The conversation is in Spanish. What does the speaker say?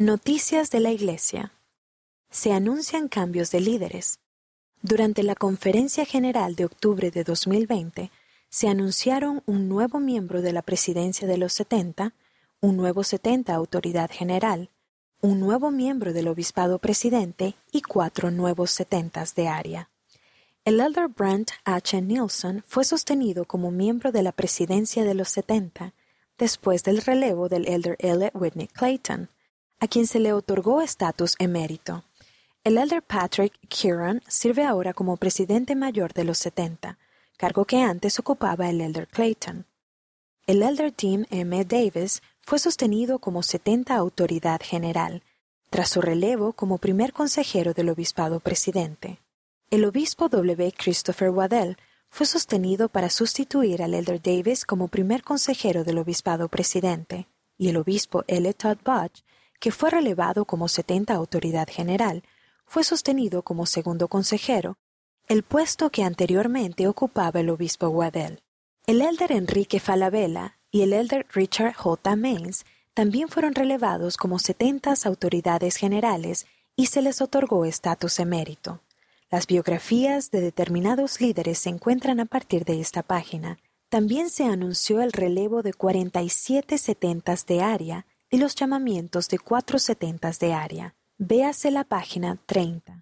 Noticias de la Iglesia. Se anuncian cambios de líderes. Durante la Conferencia General de octubre de 2020, se anunciaron un nuevo miembro de la Presidencia de los 70, un nuevo 70 Autoridad General, un nuevo miembro del Obispado Presidente y cuatro nuevos 70 de área. El elder Brent H. Nielsen fue sostenido como miembro de la Presidencia de los 70, después del relevo del elder L. Whitney Clayton a quien se le otorgó estatus emérito. El elder Patrick Kieran sirve ahora como presidente mayor de los 70, cargo que antes ocupaba el elder Clayton. El elder Tim M. Davis fue sostenido como 70 autoridad general, tras su relevo como primer consejero del obispado presidente. El obispo W. Christopher Waddell fue sostenido para sustituir al elder Davis como primer consejero del obispado presidente, y el obispo L. Todd Budge que fue relevado como 70 autoridad general, fue sostenido como segundo consejero, el puesto que anteriormente ocupaba el obispo Waddell. El elder Enrique Falabella y el elder Richard J. Mains también fueron relevados como 70 autoridades generales y se les otorgó estatus emérito. Las biografías de determinados líderes se encuentran a partir de esta página. También se anunció el relevo de 47 setentas de área y los llamamientos de cuatro setentas de área. Véase la página 30.